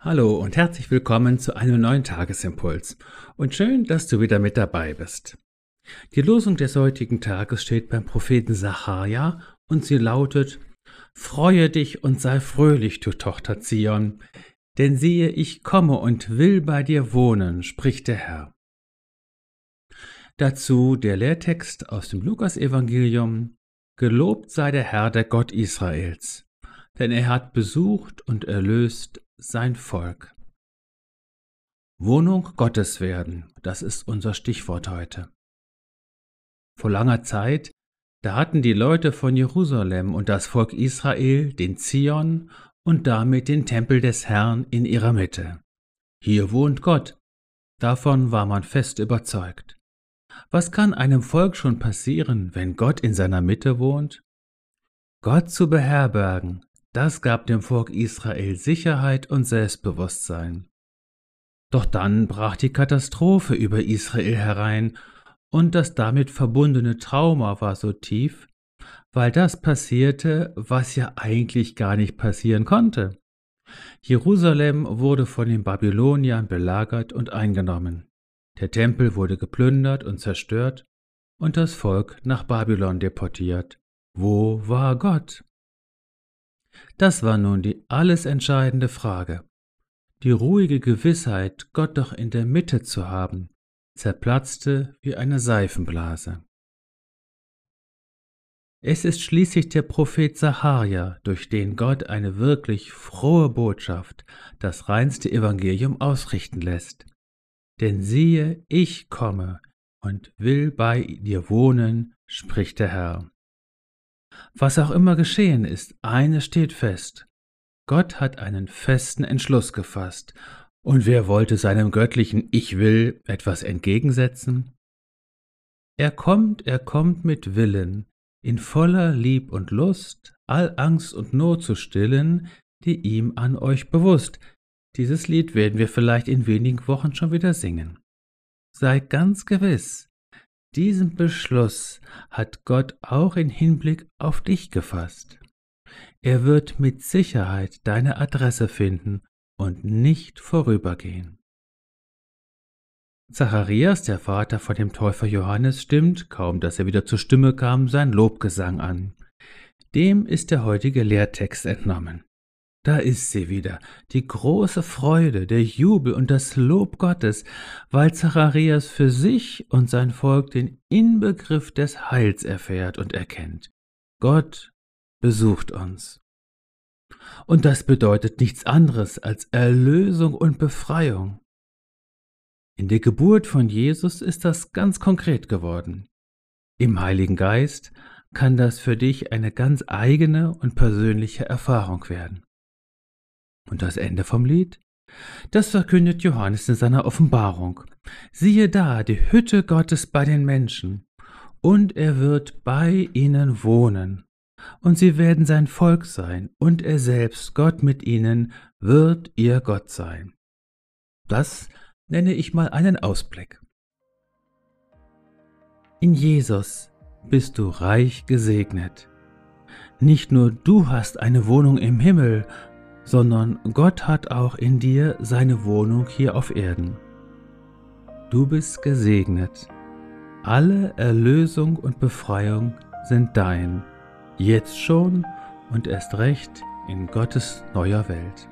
Hallo und herzlich willkommen zu einem neuen Tagesimpuls. Und schön, dass du wieder mit dabei bist. Die Losung des heutigen Tages steht beim Propheten Sacharja und sie lautet: Freue dich und sei fröhlich, du Tochter Zion, denn siehe, ich komme und will bei dir wohnen, spricht der Herr. Dazu der Lehrtext aus dem Lukasevangelium: Gelobt sei der Herr, der Gott Israels, denn er hat besucht und erlöst sein Volk. Wohnung Gottes werden, das ist unser Stichwort heute. Vor langer Zeit, da hatten die Leute von Jerusalem und das Volk Israel den Zion und damit den Tempel des Herrn in ihrer Mitte. Hier wohnt Gott. Davon war man fest überzeugt. Was kann einem Volk schon passieren, wenn Gott in seiner Mitte wohnt? Gott zu beherbergen, das gab dem Volk Israel Sicherheit und Selbstbewusstsein. Doch dann brach die Katastrophe über Israel herein, und das damit verbundene Trauma war so tief, weil das passierte, was ja eigentlich gar nicht passieren konnte. Jerusalem wurde von den Babyloniern belagert und eingenommen. Der Tempel wurde geplündert und zerstört und das Volk nach Babylon deportiert. Wo war Gott? Das war nun die alles entscheidende Frage. Die ruhige Gewissheit, Gott doch in der Mitte zu haben, zerplatzte wie eine Seifenblase. Es ist schließlich der Prophet Sacharia, durch den Gott eine wirklich frohe Botschaft, das reinste Evangelium ausrichten lässt. Denn siehe, ich komme und will bei dir wohnen, spricht der Herr. Was auch immer geschehen ist, eines steht fest. Gott hat einen festen Entschluss gefasst. Und wer wollte seinem göttlichen Ich will etwas entgegensetzen? Er kommt, er kommt mit Willen, in voller Lieb und Lust, all Angst und Not zu stillen, die ihm an euch bewusst. Dieses Lied werden wir vielleicht in wenigen Wochen schon wieder singen. Sei ganz gewiss, diesen Beschluss hat Gott auch in Hinblick auf dich gefasst. Er wird mit Sicherheit deine Adresse finden und nicht vorübergehen. Zacharias, der Vater von dem Täufer Johannes, stimmt, kaum dass er wieder zur Stimme kam, sein Lobgesang an. Dem ist der heutige Lehrtext entnommen. Da ist sie wieder, die große Freude, der Jubel und das Lob Gottes, weil Zacharias für sich und sein Volk den Inbegriff des Heils erfährt und erkennt. Gott besucht uns. Und das bedeutet nichts anderes als Erlösung und Befreiung. In der Geburt von Jesus ist das ganz konkret geworden. Im Heiligen Geist kann das für dich eine ganz eigene und persönliche Erfahrung werden. Und das Ende vom Lied? Das verkündet Johannes in seiner Offenbarung. Siehe da, die Hütte Gottes bei den Menschen, und er wird bei ihnen wohnen, und sie werden sein Volk sein, und er selbst, Gott mit ihnen, wird ihr Gott sein. Das nenne ich mal einen Ausblick. In Jesus bist du reich gesegnet. Nicht nur du hast eine Wohnung im Himmel, sondern Gott hat auch in dir seine Wohnung hier auf Erden. Du bist gesegnet. Alle Erlösung und Befreiung sind dein, jetzt schon und erst recht in Gottes neuer Welt.